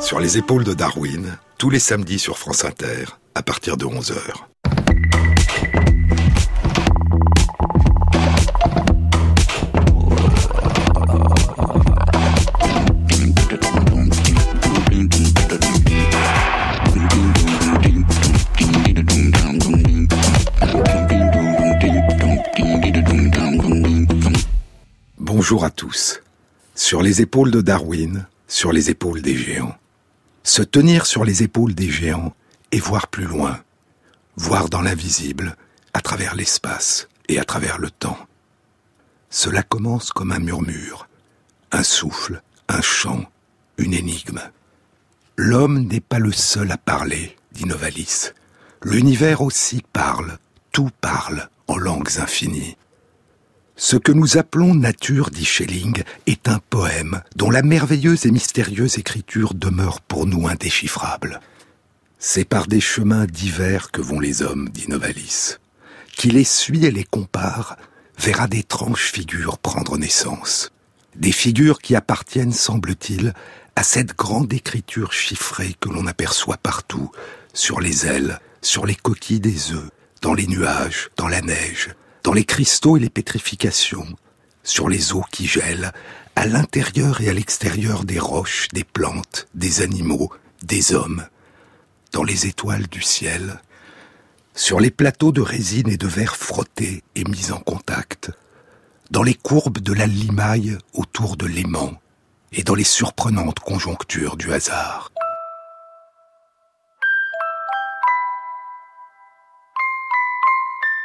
Sur les épaules de Darwin, tous les samedis sur France Inter, à partir de 11h. Bonjour à tous. Sur les épaules de Darwin, sur les épaules des géants. Se tenir sur les épaules des géants et voir plus loin, voir dans l'invisible, à travers l'espace et à travers le temps. Cela commence comme un murmure, un souffle, un chant, une énigme. L'homme n'est pas le seul à parler, dit Novalis. L'univers aussi parle, tout parle en langues infinies. Ce que nous appelons nature, dit Schelling, est un poème dont la merveilleuse et mystérieuse écriture demeure pour nous indéchiffrable. C'est par des chemins divers que vont les hommes, dit Novalis. Qui les suit et les compare verra d'étranges figures prendre naissance. Des figures qui appartiennent, semble-t-il, à cette grande écriture chiffrée que l'on aperçoit partout, sur les ailes, sur les coquilles des œufs, dans les nuages, dans la neige, dans les cristaux et les pétrifications, sur les eaux qui gèlent, à l'intérieur et à l'extérieur des roches, des plantes, des animaux, des hommes, dans les étoiles du ciel, sur les plateaux de résine et de verre frottés et mis en contact, dans les courbes de la limaille autour de l'aimant, et dans les surprenantes conjonctures du hasard.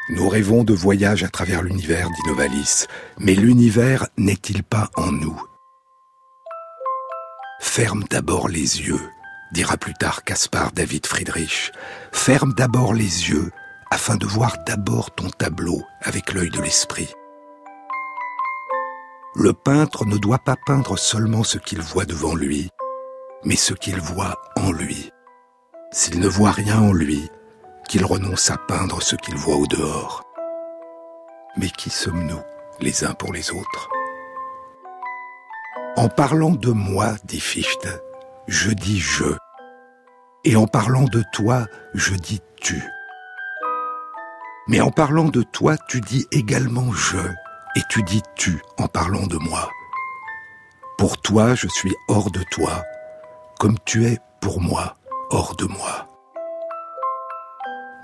Nous rêvons de voyage à travers l'univers, dit Novalis, mais l'univers n'est-il pas en nous? Ferme d'abord les yeux, dira plus tard Caspar David Friedrich. Ferme d'abord les yeux afin de voir d'abord ton tableau avec l'œil de l'esprit. Le peintre ne doit pas peindre seulement ce qu'il voit devant lui, mais ce qu'il voit en lui. S'il ne voit rien en lui, qu'il renonce à peindre ce qu'il voit au dehors. Mais qui sommes-nous les uns pour les autres? En parlant de moi, dit Fichte, je dis je. Et en parlant de toi, je dis tu. Mais en parlant de toi, tu dis également je, et tu dis tu en parlant de moi. Pour toi, je suis hors de toi, comme tu es pour moi hors de moi.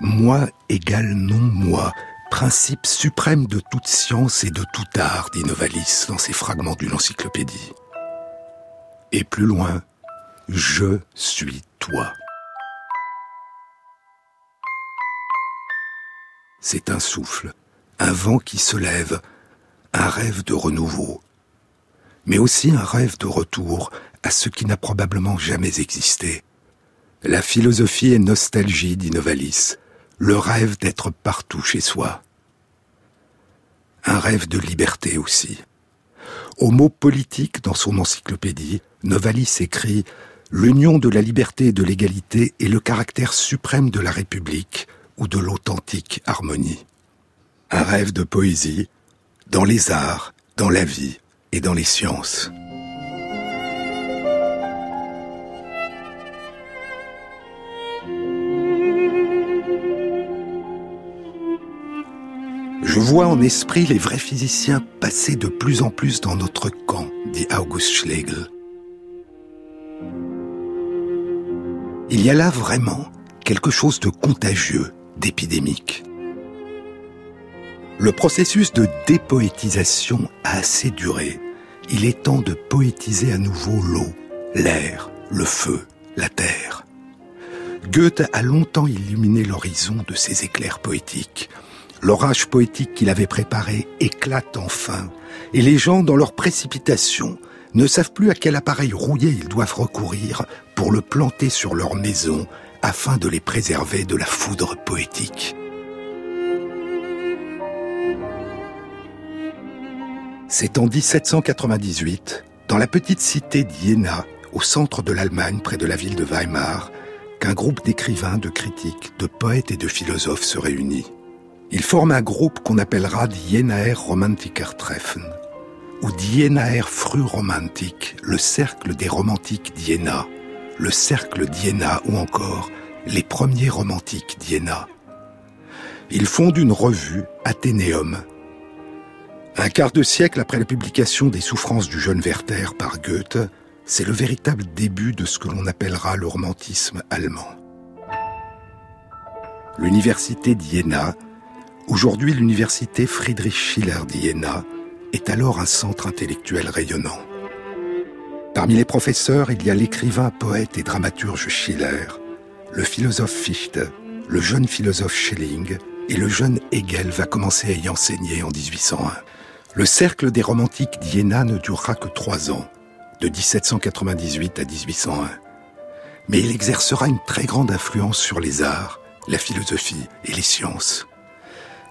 Moi égale non-moi, principe suprême de toute science et de tout art, dit Novalis dans ses fragments d'une encyclopédie. Et plus loin, je suis toi. C'est un souffle, un vent qui se lève, un rêve de renouveau, mais aussi un rêve de retour à ce qui n'a probablement jamais existé. La philosophie est nostalgie, dit Novalis, le rêve d'être partout chez soi. Un rêve de liberté aussi. Au mot politique dans son encyclopédie, Novalis écrit L'union de la liberté et de l'égalité est le caractère suprême de la République ou de l'authentique harmonie. Un rêve de poésie, dans les arts, dans la vie et dans les sciences. Je vois en esprit les vrais physiciens passer de plus en plus dans notre camp, dit August Schlegel. Il y a là vraiment quelque chose de contagieux, d'épidémique. Le processus de dépoétisation a assez duré. Il est temps de poétiser à nouveau l'eau, l'air, le feu, la terre. Goethe a longtemps illuminé l'horizon de ses éclairs poétiques. L'orage poétique qu'il avait préparé éclate enfin, et les gens, dans leur précipitation, ne savent plus à quel appareil rouillé ils doivent recourir pour le planter sur leur maison afin de les préserver de la foudre poétique. C'est en 1798, dans la petite cité d'Iéna, au centre de l'Allemagne, près de la ville de Weimar, qu'un groupe d'écrivains, de critiques, de poètes et de philosophes se réunit. Ils forment un groupe qu'on appellera Die Romantiker Treffen, ou Die Frühromantik, le cercle des romantiques d'Iéna, le cercle d'Iéna ou encore les premiers romantiques d'Iéna. Ils fondent une revue, Athénéum. Un quart de siècle après la publication des souffrances du jeune Werther par Goethe, c'est le véritable début de ce que l'on appellera le romantisme allemand. L'université d'Iéna, aujourd'hui l'université Friedrich Schiller d'Iéna, est alors un centre intellectuel rayonnant. Parmi les professeurs, il y a l'écrivain, poète et dramaturge Schiller, le philosophe Fichte, le jeune philosophe Schelling et le jeune Hegel va commencer à y enseigner en 1801. Le cercle des romantiques d'Iéna ne durera que trois ans, de 1798 à 1801. Mais il exercera une très grande influence sur les arts, la philosophie et les sciences.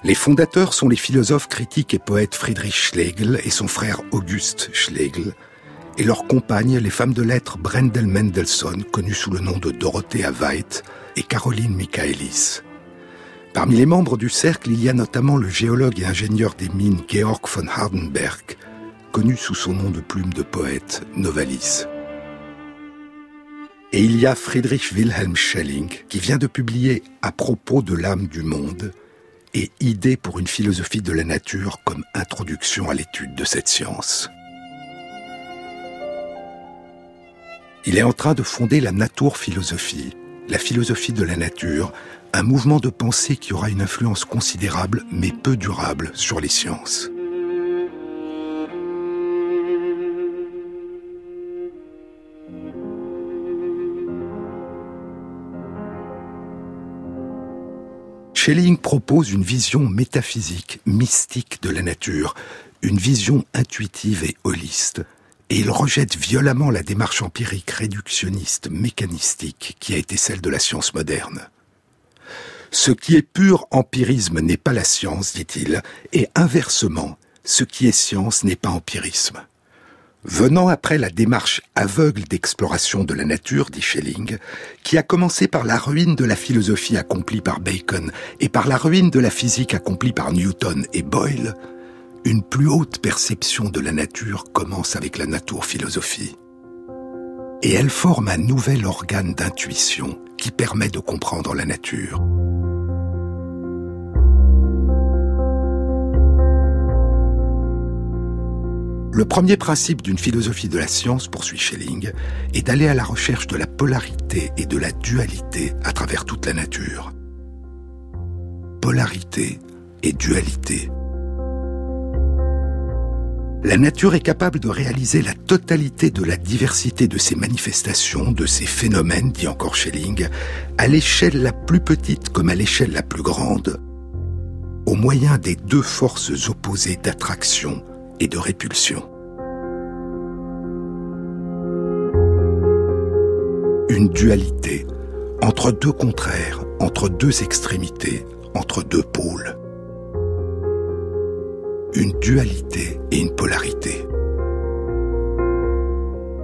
Les fondateurs sont les philosophes critiques et poètes Friedrich Schlegel et son frère August Schlegel, et leurs compagnes, les femmes de lettres Brendel Mendelssohn, connues sous le nom de Dorothea Veit, et Caroline Michaelis. Parmi les membres du cercle, il y a notamment le géologue et ingénieur des mines Georg von Hardenberg, connu sous son nom de plume de poète, Novalis. Et il y a Friedrich Wilhelm Schelling, qui vient de publier À propos de l'âme du monde et Idée pour une philosophie de la nature comme introduction à l'étude de cette science. Il est en train de fonder la Naturphilosophie, la philosophie de la nature, un mouvement de pensée qui aura une influence considérable mais peu durable sur les sciences. Schelling propose une vision métaphysique, mystique de la nature, une vision intuitive et holiste, et il rejette violemment la démarche empirique réductionniste, mécanistique qui a été celle de la science moderne. Ce qui est pur empirisme n'est pas la science, dit-il, et inversement, ce qui est science n'est pas empirisme. Venant après la démarche aveugle d'exploration de la nature, dit Schelling, qui a commencé par la ruine de la philosophie accomplie par Bacon et par la ruine de la physique accomplie par Newton et Boyle, une plus haute perception de la nature commence avec la naturphilosophie. Et elle forme un nouvel organe d'intuition qui permet de comprendre la nature. Le premier principe d'une philosophie de la science, poursuit Schelling, est d'aller à la recherche de la polarité et de la dualité à travers toute la nature. Polarité et dualité. La nature est capable de réaliser la totalité de la diversité de ses manifestations, de ses phénomènes, dit encore Schelling, à l'échelle la plus petite comme à l'échelle la plus grande, au moyen des deux forces opposées d'attraction et de répulsion. Une dualité entre deux contraires, entre deux extrémités, entre deux pôles. Une dualité et une polarité.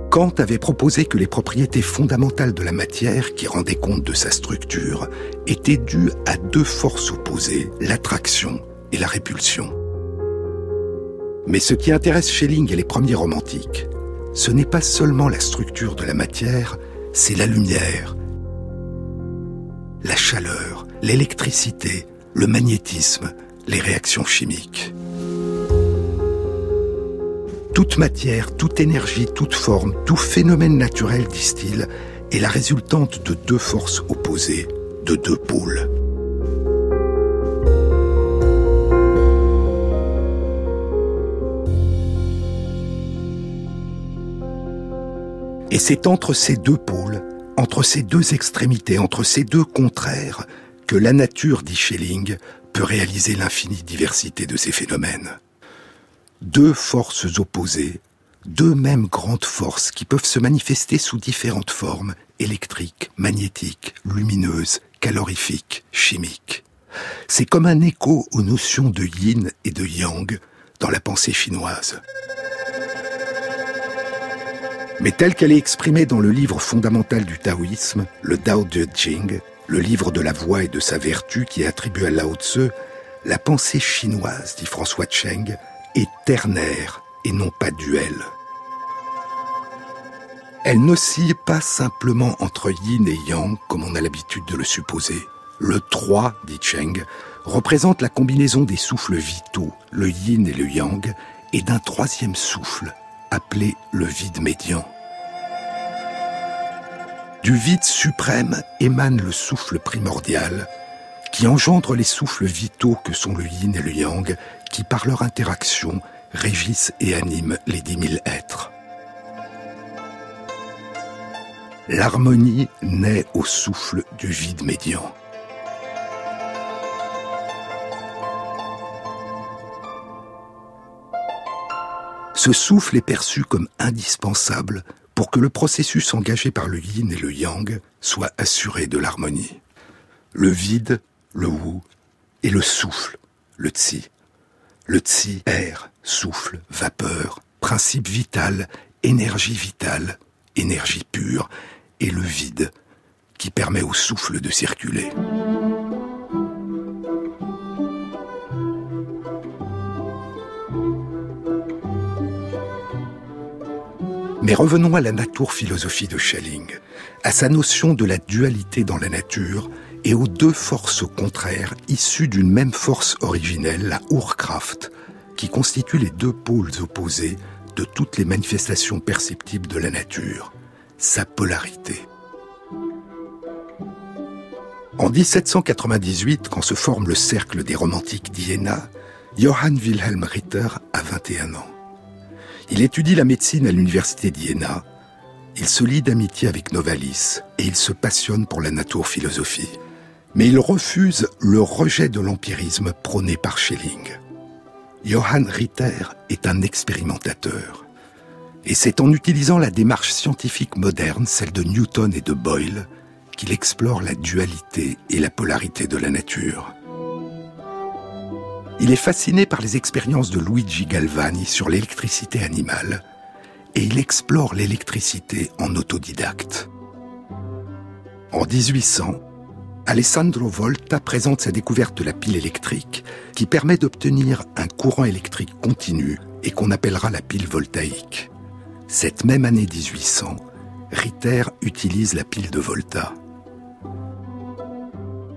Kant avait proposé que les propriétés fondamentales de la matière qui rendaient compte de sa structure étaient dues à deux forces opposées, l'attraction et la répulsion. Mais ce qui intéresse Schelling et les premiers romantiques, ce n'est pas seulement la structure de la matière, c'est la lumière, la chaleur, l'électricité, le magnétisme, les réactions chimiques. Toute matière, toute énergie, toute forme, tout phénomène naturel, disent-ils, est la résultante de deux forces opposées, de deux pôles. Et c'est entre ces deux pôles, entre ces deux extrémités, entre ces deux contraires, que la nature, dit Schelling, peut réaliser l'infinie diversité de ces phénomènes. Deux forces opposées, deux mêmes grandes forces qui peuvent se manifester sous différentes formes, électriques, magnétiques, lumineuses, calorifiques, chimiques. C'est comme un écho aux notions de yin et de yang dans la pensée chinoise mais telle qu'elle est exprimée dans le livre fondamental du taoïsme, le Tao Te Ching, le livre de la voix et de sa vertu qui est attribué à Lao Tse, la pensée chinoise, dit François Cheng, est ternaire et non pas duel. Elle n'oscille pas simplement entre yin et yang, comme on a l'habitude de le supposer. Le 3, dit Cheng, représente la combinaison des souffles vitaux, le yin et le yang, et d'un troisième souffle, appelé le vide médian. Du vide suprême émane le souffle primordial, qui engendre les souffles vitaux que sont le yin et le yang, qui par leur interaction régissent et animent les dix mille êtres. L'harmonie naît au souffle du vide médian. Ce souffle est perçu comme indispensable pour que le processus engagé par le yin et le yang soit assuré de l'harmonie. Le vide, le wu, et le souffle, le tsi. Le tsi, air, souffle, vapeur, principe vital, énergie vitale, énergie pure, et le vide, qui permet au souffle de circuler. Mais revenons à la nature philosophie de Schelling, à sa notion de la dualité dans la nature et aux deux forces contraires issues d'une même force originelle, la Urkraft, qui constitue les deux pôles opposés de toutes les manifestations perceptibles de la nature, sa polarité. En 1798, quand se forme le cercle des romantiques d'Iéna, Johann Wilhelm Ritter a 21 ans. Il étudie la médecine à l'université d'Iéna. Il se lie d'amitié avec Novalis et il se passionne pour la naturphilosophie. Mais il refuse le rejet de l'empirisme prôné par Schelling. Johann Ritter est un expérimentateur. Et c'est en utilisant la démarche scientifique moderne, celle de Newton et de Boyle, qu'il explore la dualité et la polarité de la nature. Il est fasciné par les expériences de Luigi Galvani sur l'électricité animale et il explore l'électricité en autodidacte. En 1800, Alessandro Volta présente sa découverte de la pile électrique qui permet d'obtenir un courant électrique continu et qu'on appellera la pile voltaïque. Cette même année 1800, Ritter utilise la pile de Volta.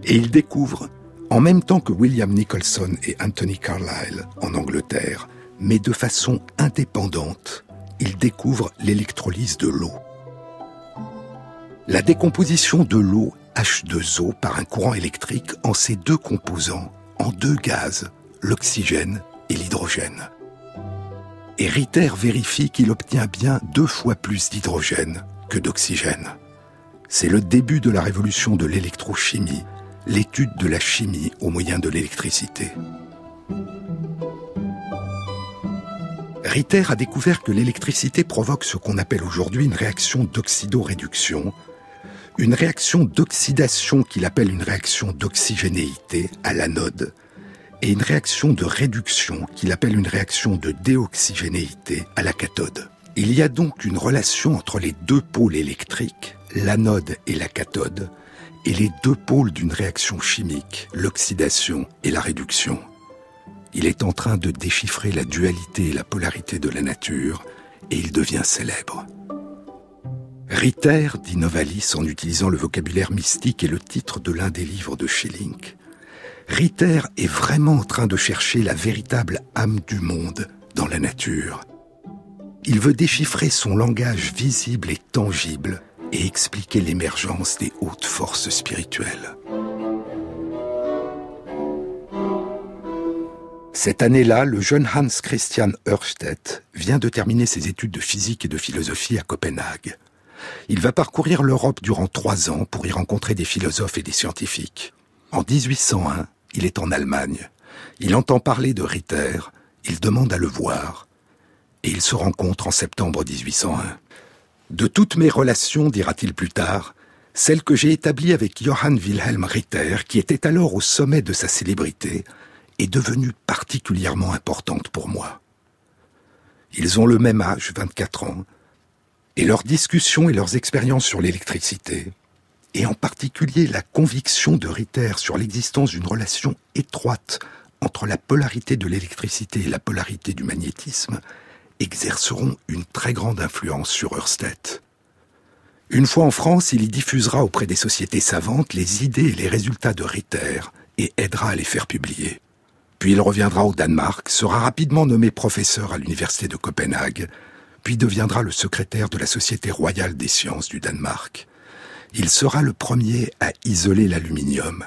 Et il découvre en même temps que William Nicholson et Anthony Carlyle en Angleterre, mais de façon indépendante, ils découvrent l'électrolyse de l'eau. La décomposition de l'eau H2O par un courant électrique en ses deux composants, en deux gaz, l'oxygène et l'hydrogène. Et Ritter vérifie qu'il obtient bien deux fois plus d'hydrogène que d'oxygène. C'est le début de la révolution de l'électrochimie l'étude de la chimie au moyen de l'électricité. Ritter a découvert que l'électricité provoque ce qu'on appelle aujourd'hui une réaction d'oxydoréduction, une réaction d'oxydation qu'il appelle une réaction d'oxygénéité à l'anode, et une réaction de réduction qu'il appelle une réaction de déoxygénéité à la cathode. Il y a donc une relation entre les deux pôles électriques, l'anode et la cathode, et les deux pôles d'une réaction chimique, l'oxydation et la réduction. Il est en train de déchiffrer la dualité et la polarité de la nature, et il devient célèbre. Ritter, dit Novalis en utilisant le vocabulaire mystique et le titre de l'un des livres de Schelling, Ritter est vraiment en train de chercher la véritable âme du monde dans la nature. Il veut déchiffrer son langage visible et tangible et expliquer l'émergence des hautes forces spirituelles. Cette année-là, le jeune Hans Christian Ørsted vient de terminer ses études de physique et de philosophie à Copenhague. Il va parcourir l'Europe durant trois ans pour y rencontrer des philosophes et des scientifiques. En 1801, il est en Allemagne. Il entend parler de Ritter, il demande à le voir, et ils se rencontrent en septembre 1801. De toutes mes relations, dira-t-il plus tard, celle que j'ai établie avec Johann Wilhelm Ritter, qui était alors au sommet de sa célébrité, est devenue particulièrement importante pour moi. Ils ont le même âge, 24 ans, et leurs discussions et leurs expériences sur l'électricité, et en particulier la conviction de Ritter sur l'existence d'une relation étroite entre la polarité de l'électricité et la polarité du magnétisme, exerceront une très grande influence sur Ørsted. Une fois en France, il y diffusera auprès des sociétés savantes les idées et les résultats de Ritter et aidera à les faire publier. Puis il reviendra au Danemark, sera rapidement nommé professeur à l'université de Copenhague, puis deviendra le secrétaire de la Société royale des sciences du Danemark. Il sera le premier à isoler l'aluminium.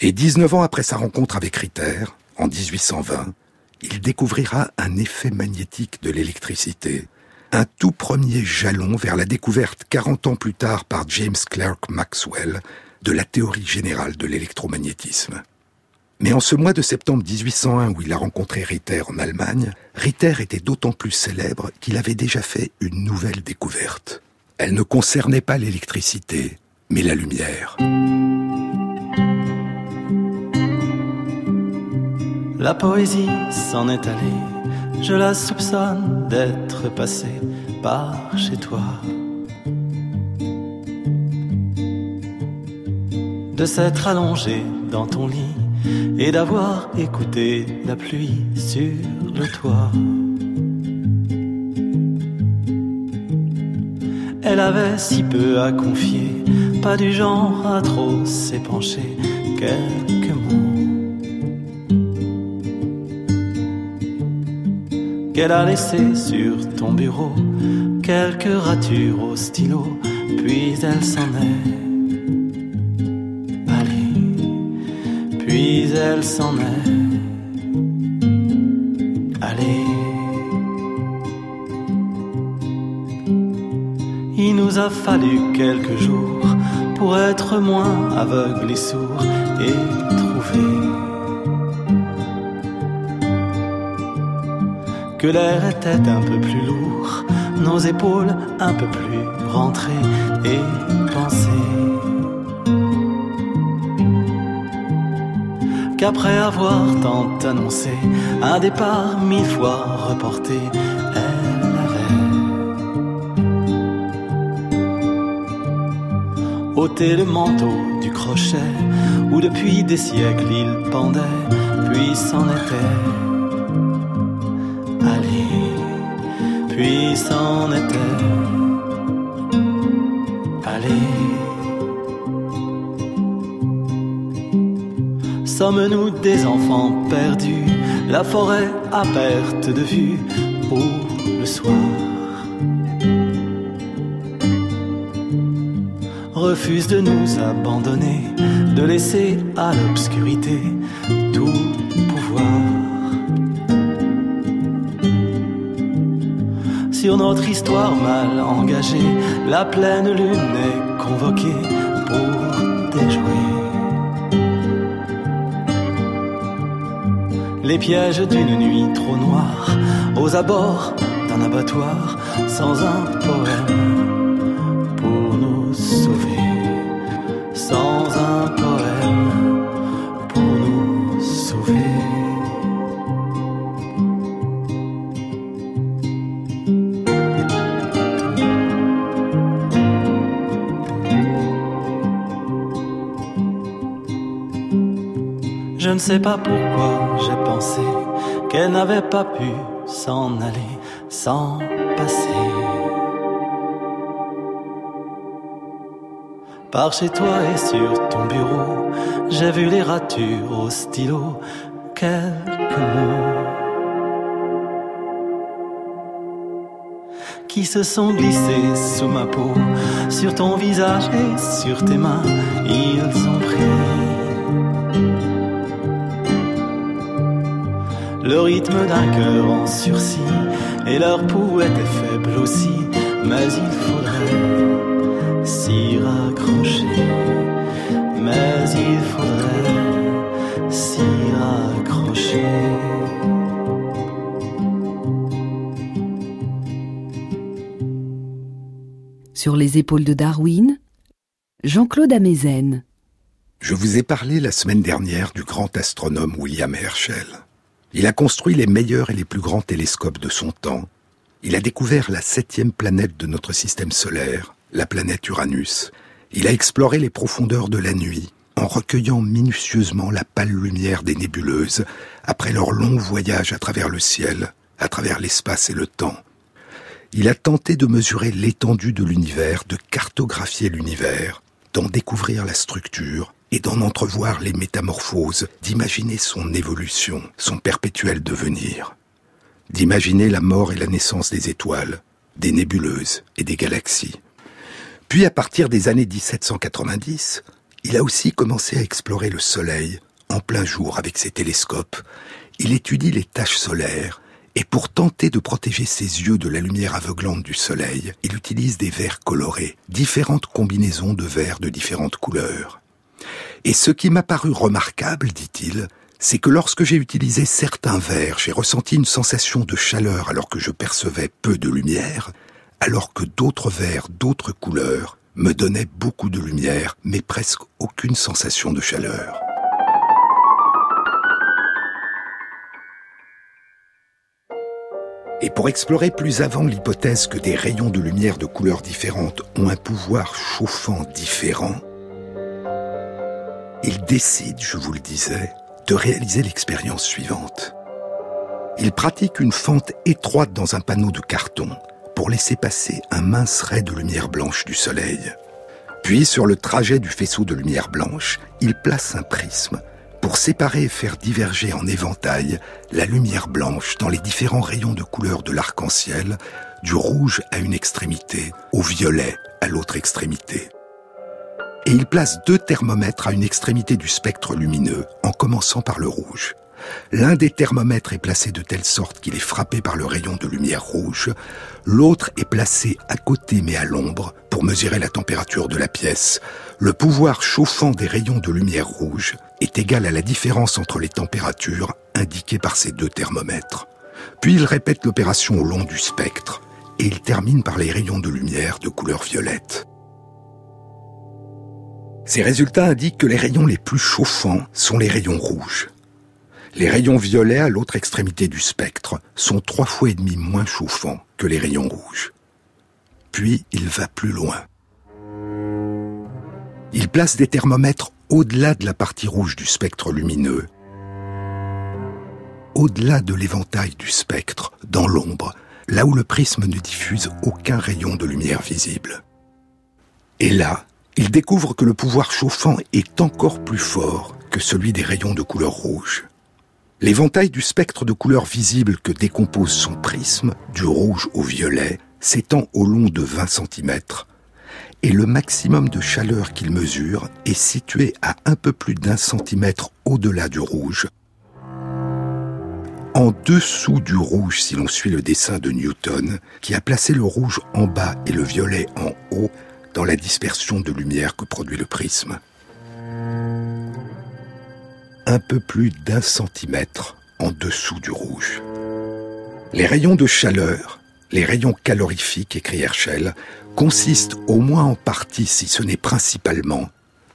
Et 19 ans après sa rencontre avec Ritter, en 1820, il découvrira un effet magnétique de l'électricité, un tout premier jalon vers la découverte 40 ans plus tard par James Clerk Maxwell de la théorie générale de l'électromagnétisme. Mais en ce mois de septembre 1801 où il a rencontré Ritter en Allemagne, Ritter était d'autant plus célèbre qu'il avait déjà fait une nouvelle découverte. Elle ne concernait pas l'électricité, mais la lumière. La poésie s'en est allée, je la soupçonne d'être passée par chez toi. De s'être allongée dans ton lit et d'avoir écouté la pluie sur le toit. Elle avait si peu à confier, pas du genre à trop s'épancher, quelques mots. Qu'elle a laissé sur ton bureau, quelques ratures au stylo, puis elle s'en est. puis elle s'en est allée. Il nous a fallu quelques jours pour être moins aveugles et sourds et trouver que l'air était un peu plus lourd, nos épaules un peu plus rentrées et pensées. qu'après avoir tant annoncé un départ mille fois reporté, elle avait ôté le manteau du crochet où depuis des siècles il pendait, puis s'en était puis s'en était allé. Sommes-nous des enfants perdus, la forêt à perte de vue pour le soir. Refuse de nous abandonner, de laisser à l'obscurité Sur notre histoire mal engagée, la pleine lune est convoquée pour déjouer. les pièges d'une nuit trop noire, aux abords d'un abattoir, sans un poème ne sais pas pourquoi j'ai pensé qu'elle n'avait pas pu s'en aller sans passer. Par chez toi et sur ton bureau, j'ai vu les ratures au stylo, quelques mots qui se sont glissés sous ma peau, sur ton visage et sur tes mains, ils ont pris le rythme d'un cœur en sursis, et leur pouls était faible aussi, mais il faudrait s'y raccrocher, mais il faudrait s'y raccrocher. Sur les épaules de Darwin, Jean-Claude Amezen. Je vous ai parlé la semaine dernière du grand astronome William Herschel. Il a construit les meilleurs et les plus grands télescopes de son temps. Il a découvert la septième planète de notre système solaire, la planète Uranus. Il a exploré les profondeurs de la nuit en recueillant minutieusement la pâle lumière des nébuleuses après leur long voyage à travers le ciel, à travers l'espace et le temps. Il a tenté de mesurer l'étendue de l'univers, de cartographier l'univers, d'en découvrir la structure et d'en entrevoir les métamorphoses, d'imaginer son évolution, son perpétuel devenir, d'imaginer la mort et la naissance des étoiles, des nébuleuses et des galaxies. Puis à partir des années 1790, il a aussi commencé à explorer le Soleil en plein jour avec ses télescopes. Il étudie les taches solaires et pour tenter de protéger ses yeux de la lumière aveuglante du soleil, il utilise des verres colorés, différentes combinaisons de verres de différentes couleurs. Et ce qui m'a paru remarquable, dit-il, c'est que lorsque j'ai utilisé certains verres, j'ai ressenti une sensation de chaleur alors que je percevais peu de lumière, alors que d'autres verres d'autres couleurs me donnaient beaucoup de lumière, mais presque aucune sensation de chaleur. Et pour explorer plus avant l'hypothèse que des rayons de lumière de couleurs différentes ont un pouvoir chauffant différent, il décide, je vous le disais, de réaliser l'expérience suivante. Il pratique une fente étroite dans un panneau de carton pour laisser passer un mince ray de lumière blanche du soleil. Puis, sur le trajet du faisceau de lumière blanche, il place un prisme pour séparer et faire diverger en éventail la lumière blanche dans les différents rayons de couleur de l'arc-en-ciel, du rouge à une extrémité, au violet à l'autre extrémité. Et il place deux thermomètres à une extrémité du spectre lumineux, en commençant par le rouge. L'un des thermomètres est placé de telle sorte qu'il est frappé par le rayon de lumière rouge, l'autre est placé à côté mais à l'ombre pour mesurer la température de la pièce. Le pouvoir chauffant des rayons de lumière rouge est égal à la différence entre les températures indiquées par ces deux thermomètres. Puis il répète l'opération au long du spectre et il termine par les rayons de lumière de couleur violette. Ces résultats indiquent que les rayons les plus chauffants sont les rayons rouges. Les rayons violets à l'autre extrémité du spectre sont trois fois et demi moins chauffants que les rayons rouges. Puis il va plus loin. Il place des thermomètres au-delà de la partie rouge du spectre lumineux, au-delà de l'éventail du spectre, dans l'ombre, là où le prisme ne diffuse aucun rayon de lumière visible. Et là, il découvre que le pouvoir chauffant est encore plus fort que celui des rayons de couleur rouge. L'éventail du spectre de couleur visible que décompose son prisme, du rouge au violet, s'étend au long de 20 cm, et le maximum de chaleur qu'il mesure est situé à un peu plus d'un centimètre au-delà du rouge, en dessous du rouge si l'on suit le dessin de Newton, qui a placé le rouge en bas et le violet en haut dans la dispersion de lumière que produit le prisme un peu plus d'un centimètre en dessous du rouge. Les rayons de chaleur, les rayons calorifiques, écrit Herschel, consistent au moins en partie, si ce n'est principalement,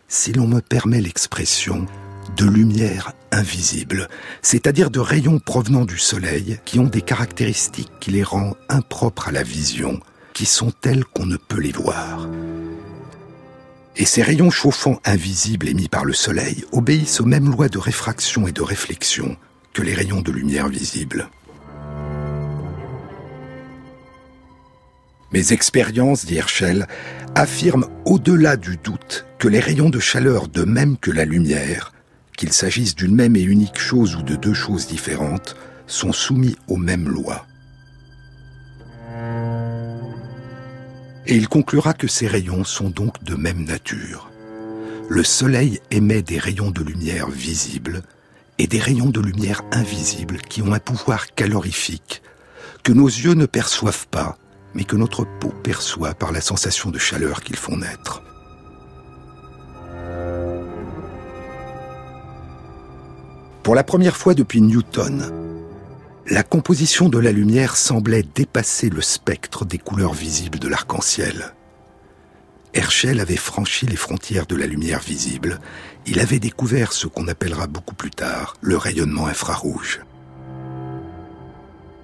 si l'on me permet l'expression, de lumière invisible, c'est-à-dire de rayons provenant du Soleil qui ont des caractéristiques qui les rendent impropres à la vision, qui sont telles qu'on ne peut les voir. Et ces rayons chauffants invisibles émis par le Soleil obéissent aux mêmes lois de réfraction et de réflexion que les rayons de lumière visibles. Mes expériences, dit Herschel, affirment au-delà du doute que les rayons de chaleur, de même que la lumière, qu'il s'agisse d'une même et unique chose ou de deux choses différentes, sont soumis aux mêmes lois. Et il conclura que ces rayons sont donc de même nature. Le Soleil émet des rayons de lumière visibles et des rayons de lumière invisibles qui ont un pouvoir calorifique que nos yeux ne perçoivent pas, mais que notre peau perçoit par la sensation de chaleur qu'ils font naître. Pour la première fois depuis Newton, la composition de la lumière semblait dépasser le spectre des couleurs visibles de l'arc-en-ciel. Herschel avait franchi les frontières de la lumière visible. Il avait découvert ce qu'on appellera beaucoup plus tard le rayonnement infrarouge.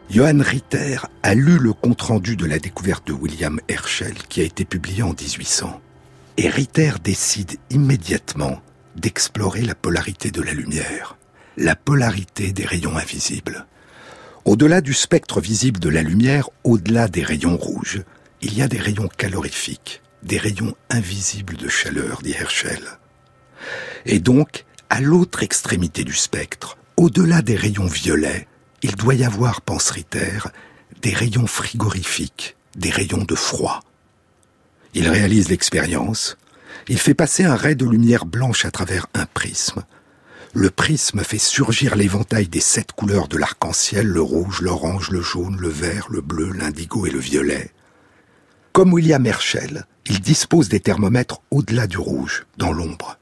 Johann Ritter a lu le compte-rendu de la découverte de William Herschel qui a été publié en 1800. Et Ritter décide immédiatement d'explorer la polarité de la lumière, la polarité des rayons invisibles. Au-delà du spectre visible de la lumière, au-delà des rayons rouges, il y a des rayons calorifiques, des rayons invisibles de chaleur, dit Herschel. Et donc, à l'autre extrémité du spectre, au-delà des rayons violets, il doit y avoir, pense Ritter, des rayons frigorifiques, des rayons de froid. Il réalise l'expérience, il fait passer un ray de lumière blanche à travers un prisme. Le prisme fait surgir l'éventail des sept couleurs de l'arc-en-ciel, le rouge, l'orange, le jaune, le vert, le bleu, l'indigo et le violet. Comme William Herschel, il dispose des thermomètres au-delà du rouge, dans l'ombre.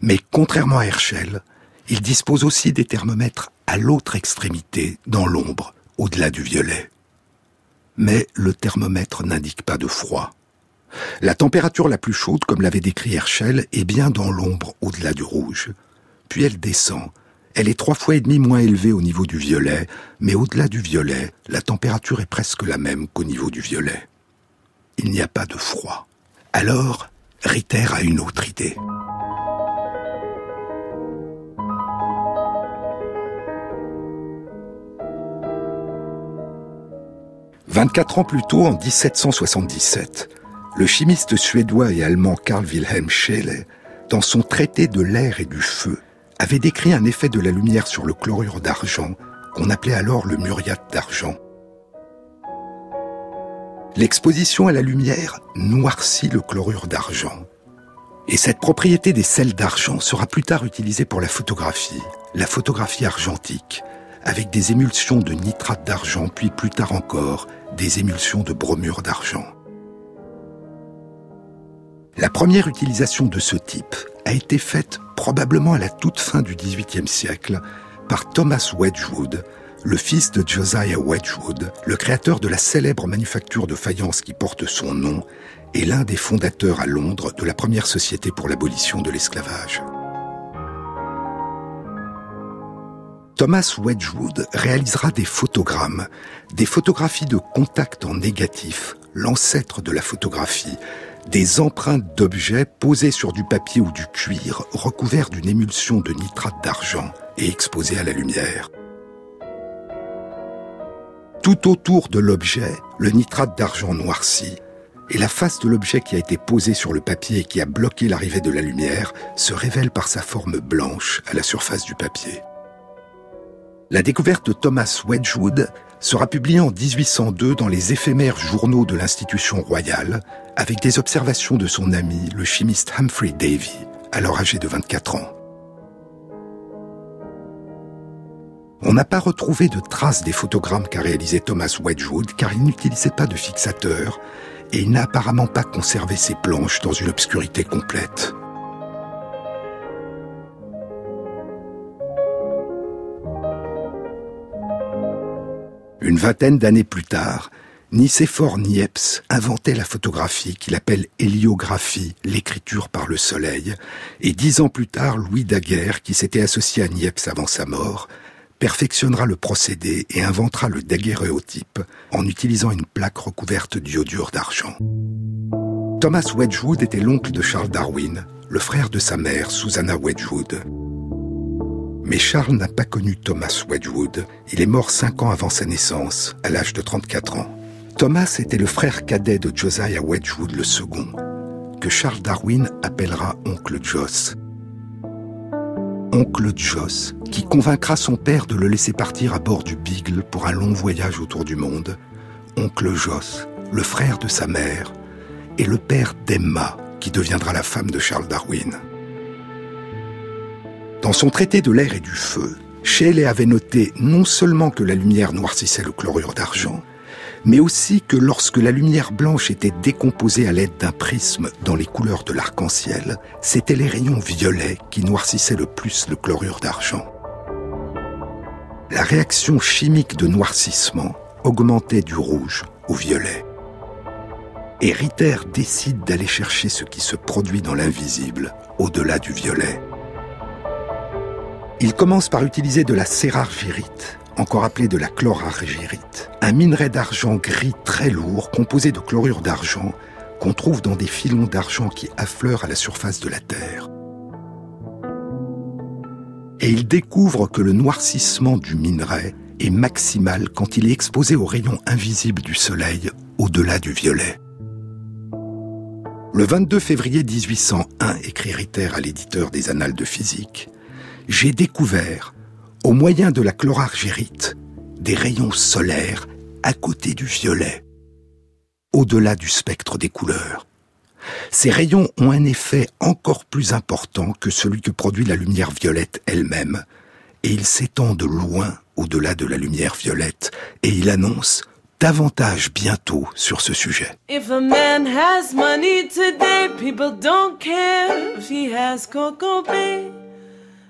Mais contrairement à Herschel, il dispose aussi des thermomètres à l'autre extrémité, dans l'ombre, au-delà du violet. Mais le thermomètre n'indique pas de froid. La température la plus chaude, comme l'avait décrit Herschel, est bien dans l'ombre au-delà du rouge. Puis elle descend. Elle est trois fois et demi moins élevée au niveau du violet, mais au-delà du violet, la température est presque la même qu'au niveau du violet. Il n'y a pas de froid. Alors, Ritter a une autre idée. 24 ans plus tôt, en 1777, le chimiste suédois et allemand Carl Wilhelm Scheele, dans son traité de l'air et du feu, avait décrit un effet de la lumière sur le chlorure d'argent, qu'on appelait alors le muriate d'argent. L'exposition à la lumière noircit le chlorure d'argent. Et cette propriété des sels d'argent sera plus tard utilisée pour la photographie, la photographie argentique, avec des émulsions de nitrate d'argent, puis plus tard encore des émulsions de bromure d'argent. La première utilisation de ce type a été faite probablement à la toute fin du XVIIIe siècle par Thomas Wedgwood, le fils de Josiah Wedgwood, le créateur de la célèbre manufacture de faïence qui porte son nom et l'un des fondateurs à Londres de la première société pour l'abolition de l'esclavage. Thomas Wedgwood réalisera des photogrammes, des photographies de contact en négatif, l'ancêtre de la photographie, des empreintes d'objets posées sur du papier ou du cuir recouvert d'une émulsion de nitrate d'argent et exposés à la lumière. Tout autour de l'objet, le nitrate d'argent noirci, et la face de l'objet qui a été posé sur le papier et qui a bloqué l'arrivée de la lumière se révèle par sa forme blanche à la surface du papier. La découverte de Thomas Wedgwood sera publiée en 1802 dans les éphémères journaux de l'institution royale, avec des observations de son ami, le chimiste Humphrey Davy, alors âgé de 24 ans. On n'a pas retrouvé de traces des photogrammes qu'a réalisé Thomas Wedgwood car il n'utilisait pas de fixateur et il n'a apparemment pas conservé ses planches dans une obscurité complète. Une vingtaine d'années plus tard, Nicéphore Niepce inventait la photographie qu'il appelle héliographie, l'écriture par le soleil, et dix ans plus tard, Louis Daguerre, qui s'était associé à Niepce avant sa mort, perfectionnera le procédé et inventera le daguerréotype en utilisant une plaque recouverte d'iodure d'argent. Thomas Wedgwood était l'oncle de Charles Darwin, le frère de sa mère, Susanna Wedgwood. Mais Charles n'a pas connu Thomas Wedgwood. Il est mort cinq ans avant sa naissance, à l'âge de 34 ans. Thomas était le frère cadet de Josiah Wedgwood le second, que Charles Darwin appellera oncle Joss. Oncle Joss, qui convaincra son père de le laisser partir à bord du Beagle pour un long voyage autour du monde. Oncle Joss, le frère de sa mère, et le père d'Emma, qui deviendra la femme de Charles Darwin. Dans son traité de l'air et du feu, Shelley avait noté non seulement que la lumière noircissait le chlorure d'argent, mais aussi que lorsque la lumière blanche était décomposée à l'aide d'un prisme dans les couleurs de l'arc-en-ciel, c'étaient les rayons violets qui noircissaient le plus le chlorure d'argent. La réaction chimique de noircissement augmentait du rouge au violet. Et Ritter décide d'aller chercher ce qui se produit dans l'invisible, au-delà du violet. Il commence par utiliser de la cérargyrite, encore appelée de la chlorargyrite, un minerai d'argent gris très lourd composé de chlorure d'argent qu'on trouve dans des filons d'argent qui affleurent à la surface de la Terre. Et il découvre que le noircissement du minerai est maximal quand il est exposé aux rayons invisibles du soleil au-delà du violet. Le 22 février 1801, écrit Ritter à l'éditeur des Annales de physique, j'ai découvert, au moyen de la chlorargérite, des rayons solaires à côté du violet, au-delà du spectre des couleurs. Ces rayons ont un effet encore plus important que celui que produit la lumière violette elle-même, et ils s'étendent loin au-delà de la lumière violette, et il annonce davantage bientôt sur ce sujet.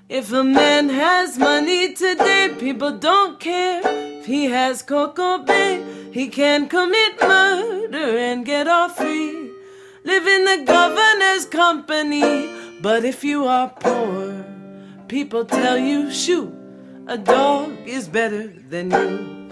If a man has money today, people don't care if he has Coco Bay. He can commit murder and get off free. Live in the governor's company. But if you are poor, people tell you, shoot, a dog is better than you.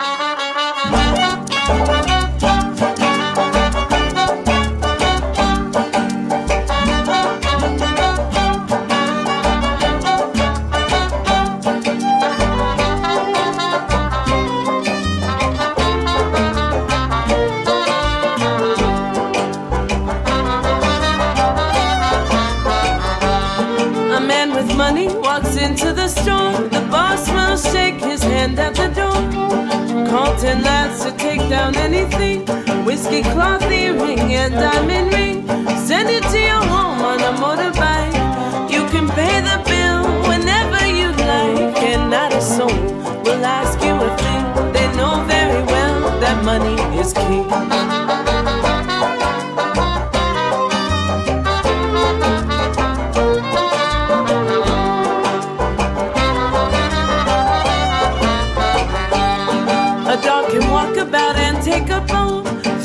His hand at the door. Call ten lads to take down anything. Whiskey cloth earring and diamond ring. Send it to your home on a motorbike. You can pay the bill whenever you like. And not a soul will ask you a thing. They know very well that money is king.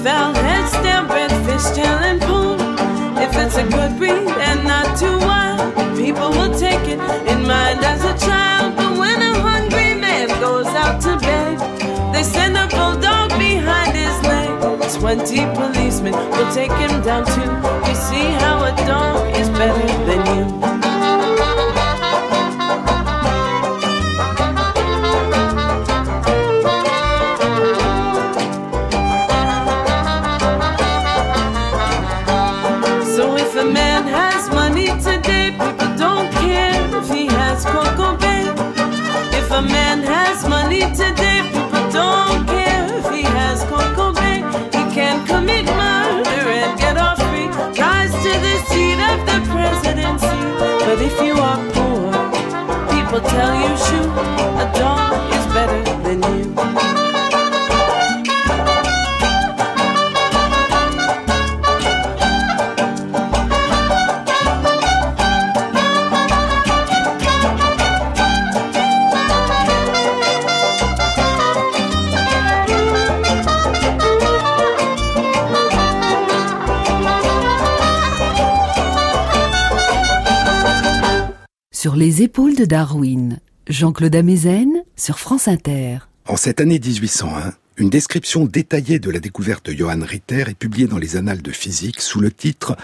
Foul head, stamp, red fish, tail, and poon. If it's a good breed and not too wild, people will take it in mind as a child. But when a hungry man goes out to bed, they send a bulldog behind his leg. Twenty policemen will take him down too. You see how a dog is better than you. Tell you, shoot, les épaules de Darwin, Jean-Claude Amezen sur France Inter. En cette année 1801, une description détaillée de la découverte de Johann Ritter est publiée dans les Annales de physique sous le titre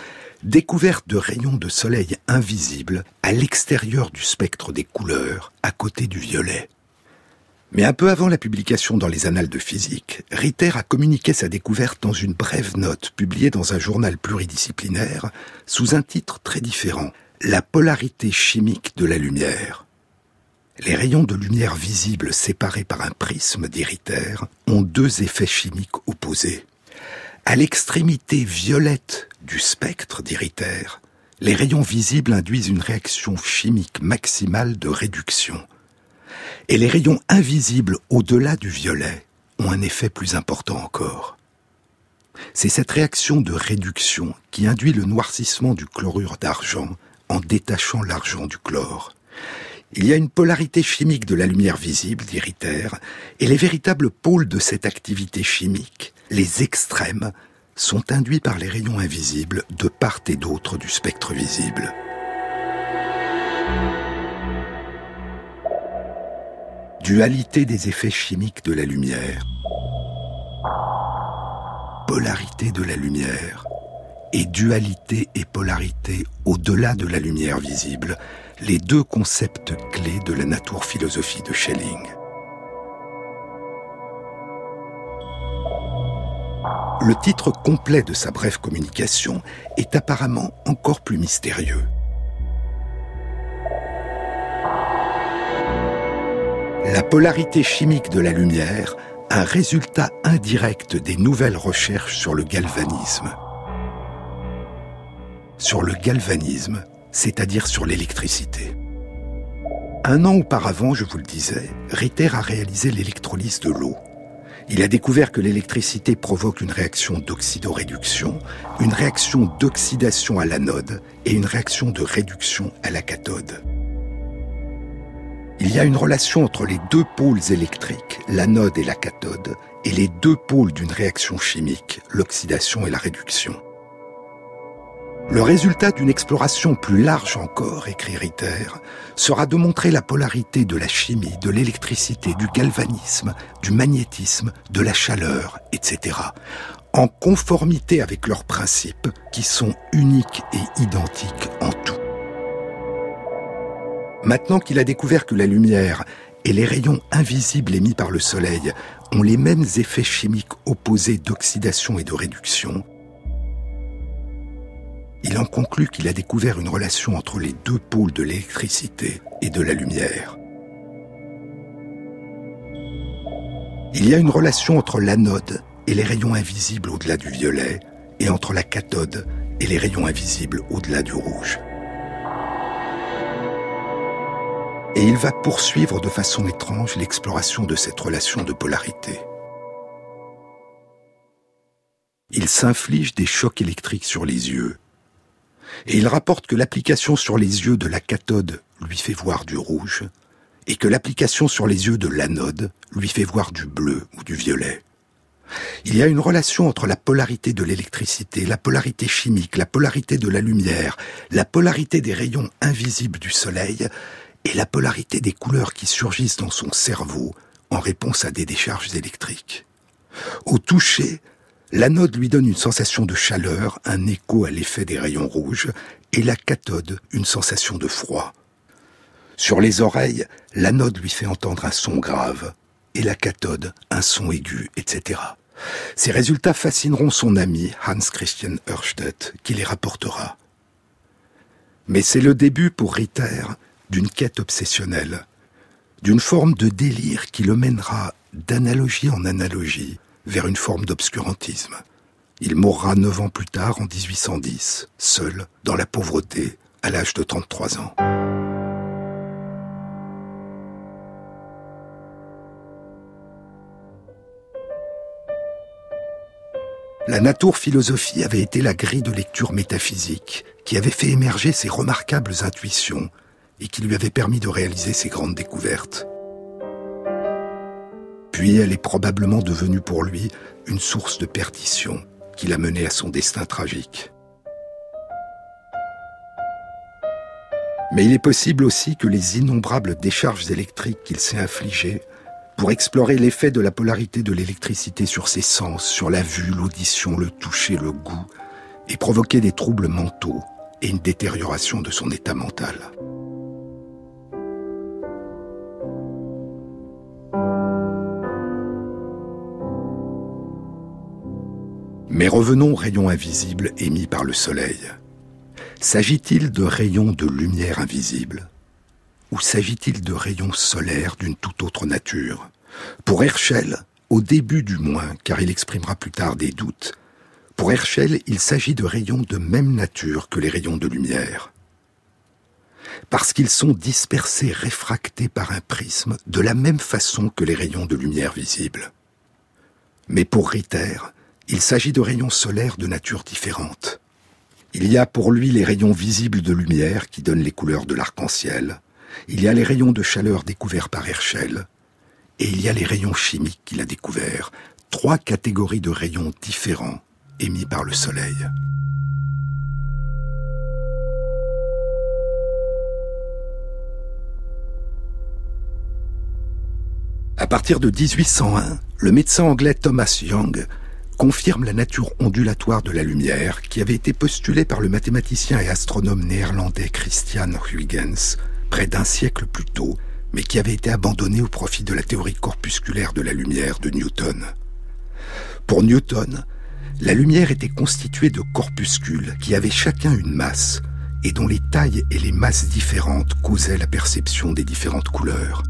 Découverte de rayons de soleil invisibles à l'extérieur du spectre des couleurs, à côté du violet. Mais un peu avant la publication dans les Annales de physique, Ritter a communiqué sa découverte dans une brève note publiée dans un journal pluridisciplinaire sous un titre très différent, La polarité chimique de la lumière. Les rayons de lumière visibles séparés par un prisme d'Ritter ont deux effets chimiques opposés. À l'extrémité violette du spectre d'Ritter, les rayons visibles induisent une réaction chimique maximale de réduction. Et les rayons invisibles au-delà du violet ont un effet plus important encore. C'est cette réaction de réduction qui induit le noircissement du chlorure d'argent en détachant l'argent du chlore. Il y a une polarité chimique de la lumière visible, dit Ritter, et les véritables pôles de cette activité chimique, les extrêmes, sont induits par les rayons invisibles de part et d'autre du spectre visible. Dualité des effets chimiques de la lumière. Polarité de la lumière et dualité et polarité au-delà de la lumière visible, les deux concepts clés de la nature-philosophie de Schelling. Le titre complet de sa brève communication est apparemment encore plus mystérieux. La polarité chimique de la lumière, un résultat indirect des nouvelles recherches sur le galvanisme. Sur le galvanisme, c'est-à-dire sur l'électricité. Un an auparavant, je vous le disais, Ritter a réalisé l'électrolyse de l'eau. Il a découvert que l'électricité provoque une réaction d'oxydoréduction, une réaction d'oxydation à l'anode et une réaction de réduction à la cathode. Il y a une relation entre les deux pôles électriques, l'anode et la cathode, et les deux pôles d'une réaction chimique, l'oxydation et la réduction. Le résultat d'une exploration plus large encore, écrit Ritter, sera de montrer la polarité de la chimie, de l'électricité, du galvanisme, du magnétisme, de la chaleur, etc., en conformité avec leurs principes qui sont uniques et identiques en tout. Maintenant qu'il a découvert que la lumière et les rayons invisibles émis par le Soleil ont les mêmes effets chimiques opposés d'oxydation et de réduction, il en conclut qu'il a découvert une relation entre les deux pôles de l'électricité et de la lumière. Il y a une relation entre l'anode et les rayons invisibles au-delà du violet, et entre la cathode et les rayons invisibles au-delà du rouge. Et il va poursuivre de façon étrange l'exploration de cette relation de polarité. Il s'inflige des chocs électriques sur les yeux et il rapporte que l'application sur les yeux de la cathode lui fait voir du rouge, et que l'application sur les yeux de l'anode lui fait voir du bleu ou du violet. Il y a une relation entre la polarité de l'électricité, la polarité chimique, la polarité de la lumière, la polarité des rayons invisibles du soleil et la polarité des couleurs qui surgissent dans son cerveau en réponse à des décharges électriques. Au toucher, L'anode lui donne une sensation de chaleur, un écho à l'effet des rayons rouges, et la cathode une sensation de froid. Sur les oreilles, l'anode lui fait entendre un son grave, et la cathode un son aigu, etc. Ces résultats fascineront son ami Hans Christian Ørsted, qui les rapportera. Mais c'est le début pour Ritter d'une quête obsessionnelle, d'une forme de délire qui le mènera d'analogie en analogie, vers une forme d'obscurantisme. Il mourra neuf ans plus tard, en 1810, seul, dans la pauvreté, à l'âge de 33 ans. La nature-philosophie avait été la grille de lecture métaphysique qui avait fait émerger ses remarquables intuitions et qui lui avait permis de réaliser ses grandes découvertes. Puis elle est probablement devenue pour lui une source de perdition qui l'a mené à son destin tragique. Mais il est possible aussi que les innombrables décharges électriques qu'il s'est infligées pour explorer l'effet de la polarité de l'électricité sur ses sens, sur la vue, l'audition, le toucher, le goût, aient provoqué des troubles mentaux et une détérioration de son état mental. Mais revenons aux rayons invisibles émis par le Soleil. S'agit-il de rayons de lumière invisible Ou s'agit-il de rayons solaires d'une toute autre nature? Pour Herschel, au début du moins, car il exprimera plus tard des doutes, pour Herschel, il s'agit de rayons de même nature que les rayons de lumière. Parce qu'ils sont dispersés, réfractés par un prisme de la même façon que les rayons de lumière visibles. Mais pour Ritter, il s'agit de rayons solaires de nature différente. Il y a pour lui les rayons visibles de lumière qui donnent les couleurs de l'arc-en-ciel. Il y a les rayons de chaleur découverts par Herschel. Et il y a les rayons chimiques qu'il a découverts. Trois catégories de rayons différents émis par le Soleil. À partir de 1801, le médecin anglais Thomas Young confirme la nature ondulatoire de la lumière qui avait été postulée par le mathématicien et astronome néerlandais Christian Huygens près d'un siècle plus tôt, mais qui avait été abandonnée au profit de la théorie corpusculaire de la lumière de Newton. Pour Newton, La lumière était constituée de corpuscules qui avaient chacun une masse et dont les tailles et les masses différentes causaient la perception des différentes couleurs.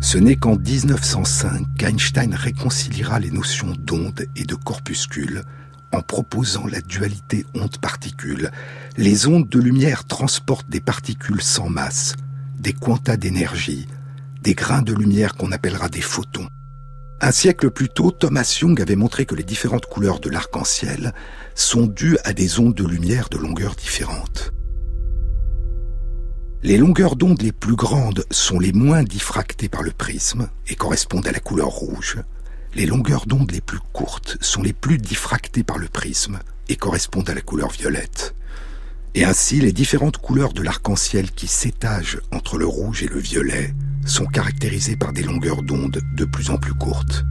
Ce n'est qu'en 1905 qu'Einstein réconciliera les notions d'onde et de corpuscules en proposant la dualité onde-particule. Les ondes de lumière transportent des particules sans masse, des quantas d'énergie, des grains de lumière qu'on appellera des photons. Un siècle plus tôt, Thomas Young avait montré que les différentes couleurs de l'arc-en-ciel sont dues à des ondes de lumière de longueurs différentes. Les longueurs d'onde les plus grandes sont les moins diffractées par le prisme et correspondent à la couleur rouge. Les longueurs d'onde les plus courtes sont les plus diffractées par le prisme et correspondent à la couleur violette. Et ainsi, les différentes couleurs de l'arc-en-ciel qui s'étagent entre le rouge et le violet sont caractérisées par des longueurs d'onde de plus en plus courtes.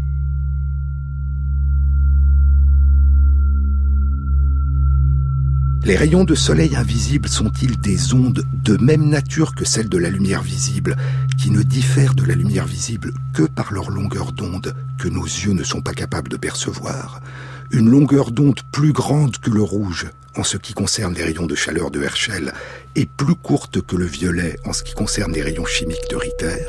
Les rayons de soleil invisibles sont-ils des ondes de même nature que celles de la lumière visible, qui ne diffèrent de la lumière visible que par leur longueur d'onde que nos yeux ne sont pas capables de percevoir? Une longueur d'onde plus grande que le rouge en ce qui concerne les rayons de chaleur de Herschel et plus courte que le violet en ce qui concerne les rayons chimiques de Ritter?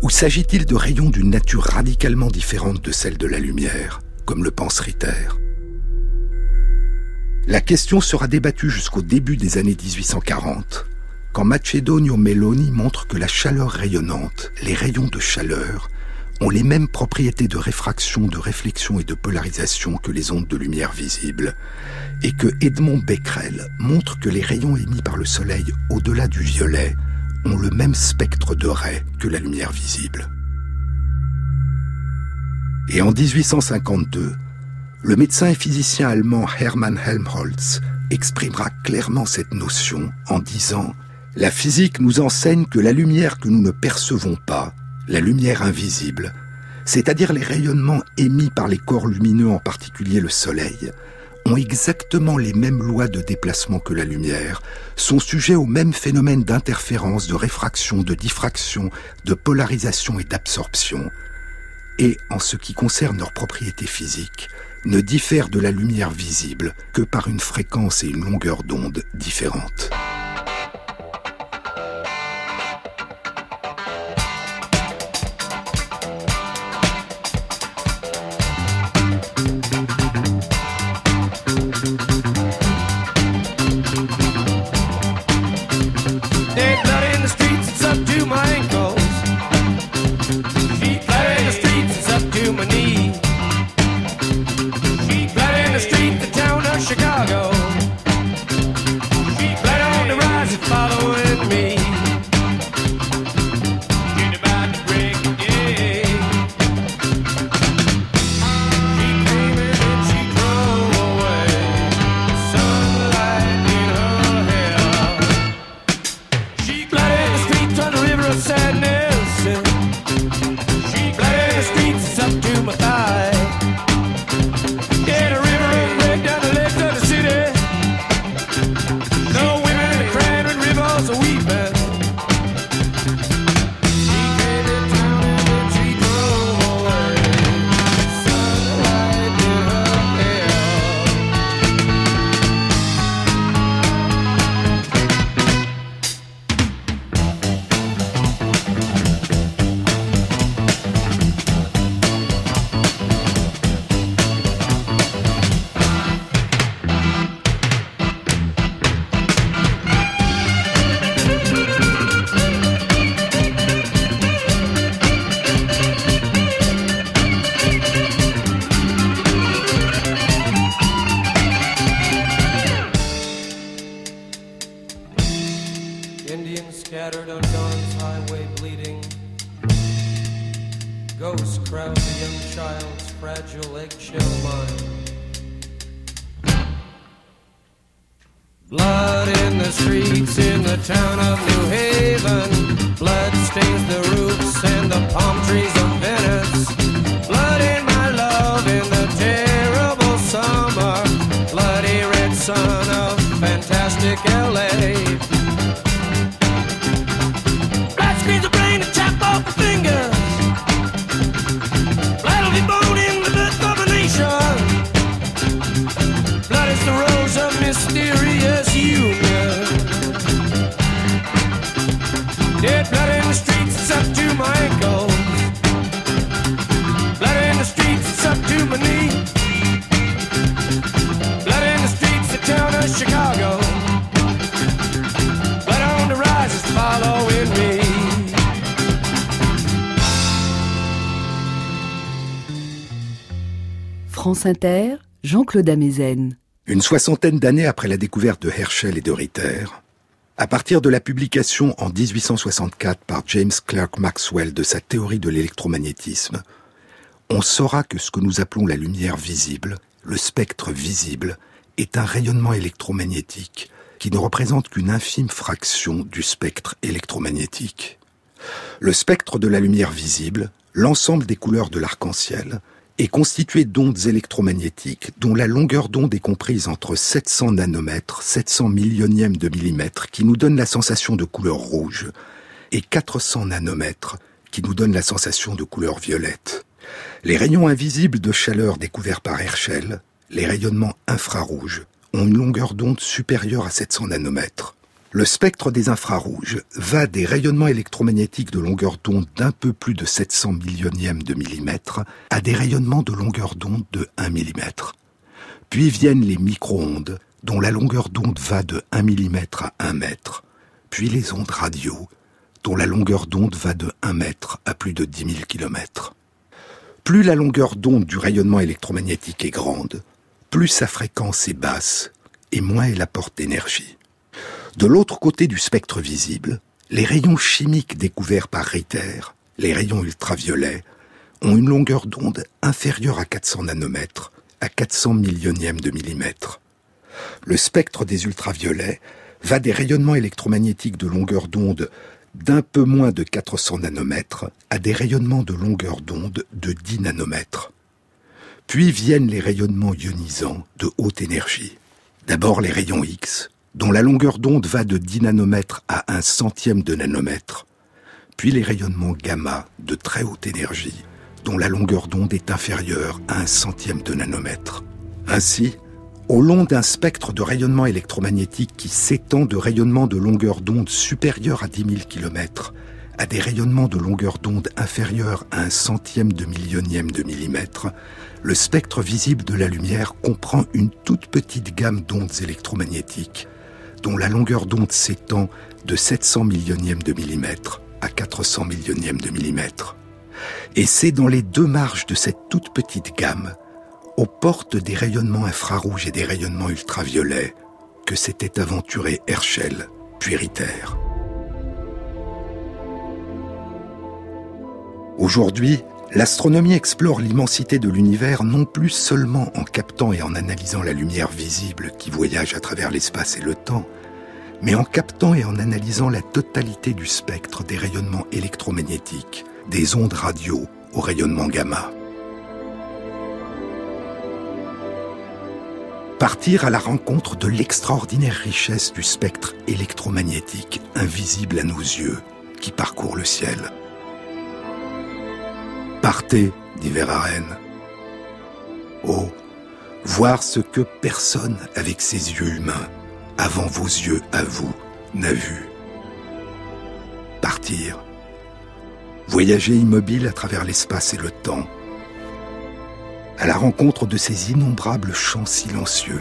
Ou s'agit-il de rayons d'une nature radicalement différente de celle de la lumière, comme le pense Ritter? La question sera débattue jusqu'au début des années 1840, quand Macedonio Meloni montre que la chaleur rayonnante, les rayons de chaleur, ont les mêmes propriétés de réfraction, de réflexion et de polarisation que les ondes de lumière visibles, et que Edmond Becquerel montre que les rayons émis par le Soleil au-delà du violet ont le même spectre de raies que la lumière visible. Et en 1852, le médecin et physicien allemand Hermann Helmholtz exprimera clairement cette notion en disant La physique nous enseigne que la lumière que nous ne percevons pas, la lumière invisible, c'est-à-dire les rayonnements émis par les corps lumineux, en particulier le Soleil, ont exactement les mêmes lois de déplacement que la lumière, sont sujets aux mêmes phénomènes d'interférence, de réfraction, de diffraction, de polarisation et d'absorption, et en ce qui concerne leurs propriétés physiques, ne diffère de la lumière visible que par une fréquence et une longueur d'onde différentes. France Inter, Jean-Claude Amezen. Une soixantaine d'années après la découverte de Herschel et de Ritter, à partir de la publication en 1864 par James Clerk Maxwell de sa théorie de l'électromagnétisme, on saura que ce que nous appelons la lumière visible, le spectre visible, est un rayonnement électromagnétique qui ne représente qu'une infime fraction du spectre électromagnétique. Le spectre de la lumière visible, l'ensemble des couleurs de l'arc-en-ciel, est constitué d'ondes électromagnétiques dont la longueur d'onde est comprise entre 700 nanomètres, 700 millionièmes de millimètre, qui nous donne la sensation de couleur rouge, et 400 nanomètres, qui nous donne la sensation de couleur violette. Les rayons invisibles de chaleur découverts par Herschel, les rayonnements infrarouges, ont une longueur d'onde supérieure à 700 nanomètres. Le spectre des infrarouges va des rayonnements électromagnétiques de longueur d'onde d'un peu plus de 700 millionièmes de millimètre à des rayonnements de longueur d'onde de 1 millimètre. Puis viennent les micro-ondes, dont la longueur d'onde va de 1 millimètre à 1 mètre. Puis les ondes radio, dont la longueur d'onde va de 1 mètre à plus de 10 000 kilomètres. Plus la longueur d'onde du rayonnement électromagnétique est grande, plus sa fréquence est basse et moins elle apporte d'énergie. De l'autre côté du spectre visible, les rayons chimiques découverts par Ritter, les rayons ultraviolets, ont une longueur d'onde inférieure à 400 nanomètres, à 400 millionièmes de millimètre. Le spectre des ultraviolets va des rayonnements électromagnétiques de longueur d'onde d'un peu moins de 400 nanomètres à des rayonnements de longueur d'onde de 10 nanomètres. Puis viennent les rayonnements ionisants de haute énergie. D'abord les rayons X, dont la longueur d'onde va de 10 nanomètres à un centième de nanomètre, puis les rayonnements gamma de très haute énergie, dont la longueur d'onde est inférieure à un centième de nanomètre. Ainsi, au long d'un spectre de rayonnement électromagnétique qui s'étend de rayonnements de longueur d'onde supérieure à 10 000 km à des rayonnements de longueur d'onde inférieure à un centième de millionième de millimètre, le spectre visible de la lumière comprend une toute petite gamme d'ondes électromagnétiques dont la longueur d'onde s'étend de 700 millionièmes de millimètre à 400 millionièmes de millimètre. Et c'est dans les deux marges de cette toute petite gamme, aux portes des rayonnements infrarouges et des rayonnements ultraviolets, que s'était aventuré Herschel, puis Ritter. Aujourd'hui, l'astronomie explore l'immensité de l'univers non plus seulement en captant et en analysant la lumière visible qui voyage à travers l'espace et le temps, mais en captant et en analysant la totalité du spectre des rayonnements électromagnétiques, des ondes radio au rayonnement gamma. Partir à la rencontre de l'extraordinaire richesse du spectre électromagnétique invisible à nos yeux qui parcourt le ciel. Partez, dit Verhaeren. Oh, voir ce que personne avec ses yeux humains, avant vos yeux à vous, n'a vu. Partir. Voyager immobile à travers l'espace et le temps. À la rencontre de ces innombrables champs silencieux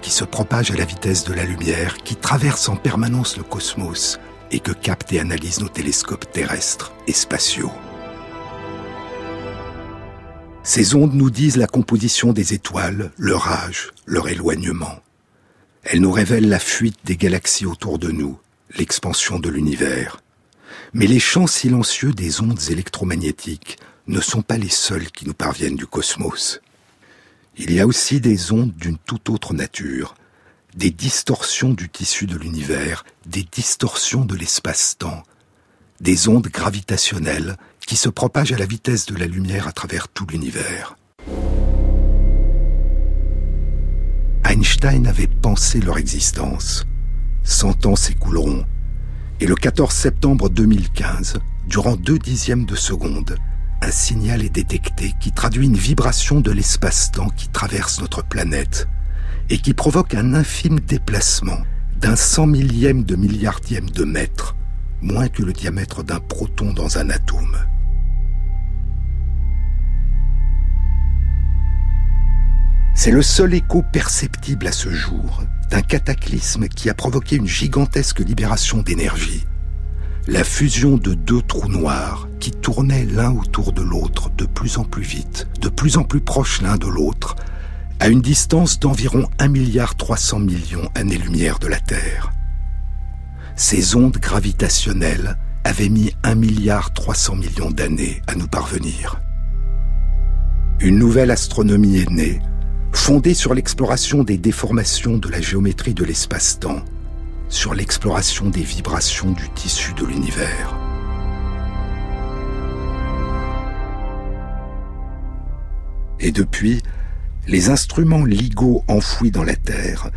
qui se propagent à la vitesse de la lumière, qui traversent en permanence le cosmos, et que captent et analysent nos télescopes terrestres et spatiaux. Ces ondes nous disent la composition des étoiles, leur âge, leur éloignement. Elles nous révèlent la fuite des galaxies autour de nous, l'expansion de l'univers. Mais les champs silencieux des ondes électromagnétiques ne sont pas les seuls qui nous parviennent du cosmos. Il y a aussi des ondes d'une toute autre nature, des distorsions du tissu de l'univers, des distorsions de l'espace-temps, des ondes gravitationnelles qui se propagent à la vitesse de la lumière à travers tout l'univers. Einstein avait pensé leur existence. Cent ans s'écouleront, et le 14 septembre 2015, durant deux dixièmes de seconde, un signal est détecté qui traduit une vibration de l'espace-temps qui traverse notre planète et qui provoque un infime déplacement d'un cent millième de milliardième de mètre, moins que le diamètre d'un proton dans un atome. C'est le seul écho perceptible à ce jour d'un cataclysme qui a provoqué une gigantesque libération d'énergie. La fusion de deux trous noirs qui tournaient l'un autour de l'autre de plus en plus vite, de plus en plus proches l'un de l'autre, à une distance d'environ 1 milliard 300 millions années-lumière de la Terre. Ces ondes gravitationnelles avaient mis 1 milliard 300 millions d'années à nous parvenir. Une nouvelle astronomie est née fondée sur l'exploration des déformations de la géométrie de l'espace-temps, sur l'exploration des vibrations du tissu de l'univers. Et depuis, les instruments LIGO enfouis dans la Terre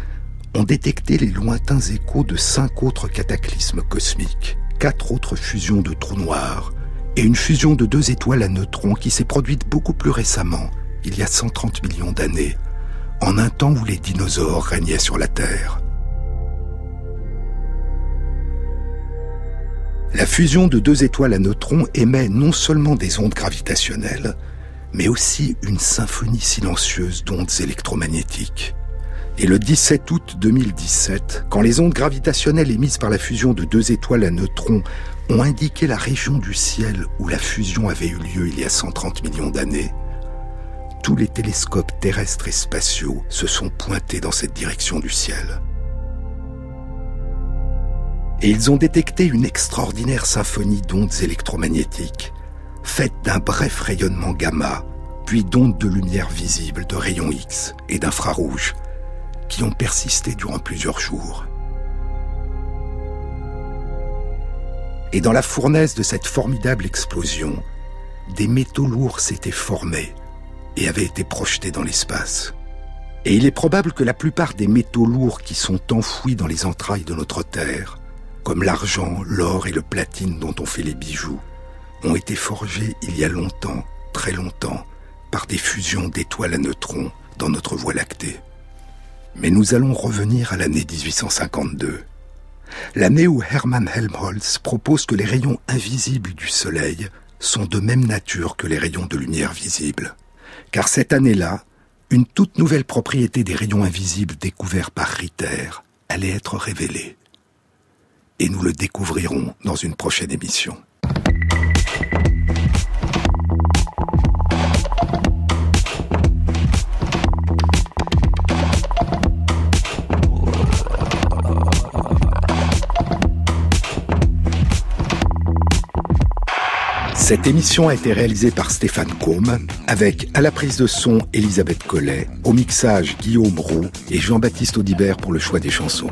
ont détecté les lointains échos de cinq autres cataclysmes cosmiques, quatre autres fusions de trous noirs et une fusion de deux étoiles à neutrons qui s'est produite beaucoup plus récemment, il y a 130 millions d'années, en un temps où les dinosaures régnaient sur la Terre. La fusion de deux étoiles à neutrons émet non seulement des ondes gravitationnelles, mais aussi une symphonie silencieuse d'ondes électromagnétiques. Et le 17 août 2017, quand les ondes gravitationnelles émises par la fusion de deux étoiles à neutrons ont indiqué la région du ciel où la fusion avait eu lieu il y a 130 millions d'années, tous les télescopes terrestres et spatiaux se sont pointés dans cette direction du ciel. Et ils ont détecté une extraordinaire symphonie d'ondes électromagnétiques, faite d'un bref rayonnement gamma, puis d'ondes de lumière visibles, de rayons X et d'infrarouges, qui ont persisté durant plusieurs jours. Et dans la fournaise de cette formidable explosion, des métaux lourds s'étaient formés, et avait été projeté dans l'espace. Et il est probable que la plupart des métaux lourds qui sont enfouis dans les entrailles de notre Terre, comme l'argent, l'or et le platine dont on fait les bijoux, ont été forgés il y a longtemps, très longtemps, par des fusions d'étoiles à neutrons dans notre Voie lactée. Mais nous allons revenir à l'année 1852, l'année où Hermann Helmholtz propose que les rayons invisibles du Soleil sont de même nature que les rayons de lumière visibles car cette année-là, une toute nouvelle propriété des rayons invisibles découverts par Ritter allait être révélée. Et nous le découvrirons dans une prochaine émission. Cette émission a été réalisée par Stéphane Combe, avec à la prise de son Elisabeth Collet, au mixage Guillaume Roux et Jean-Baptiste Audibert pour le choix des chansons.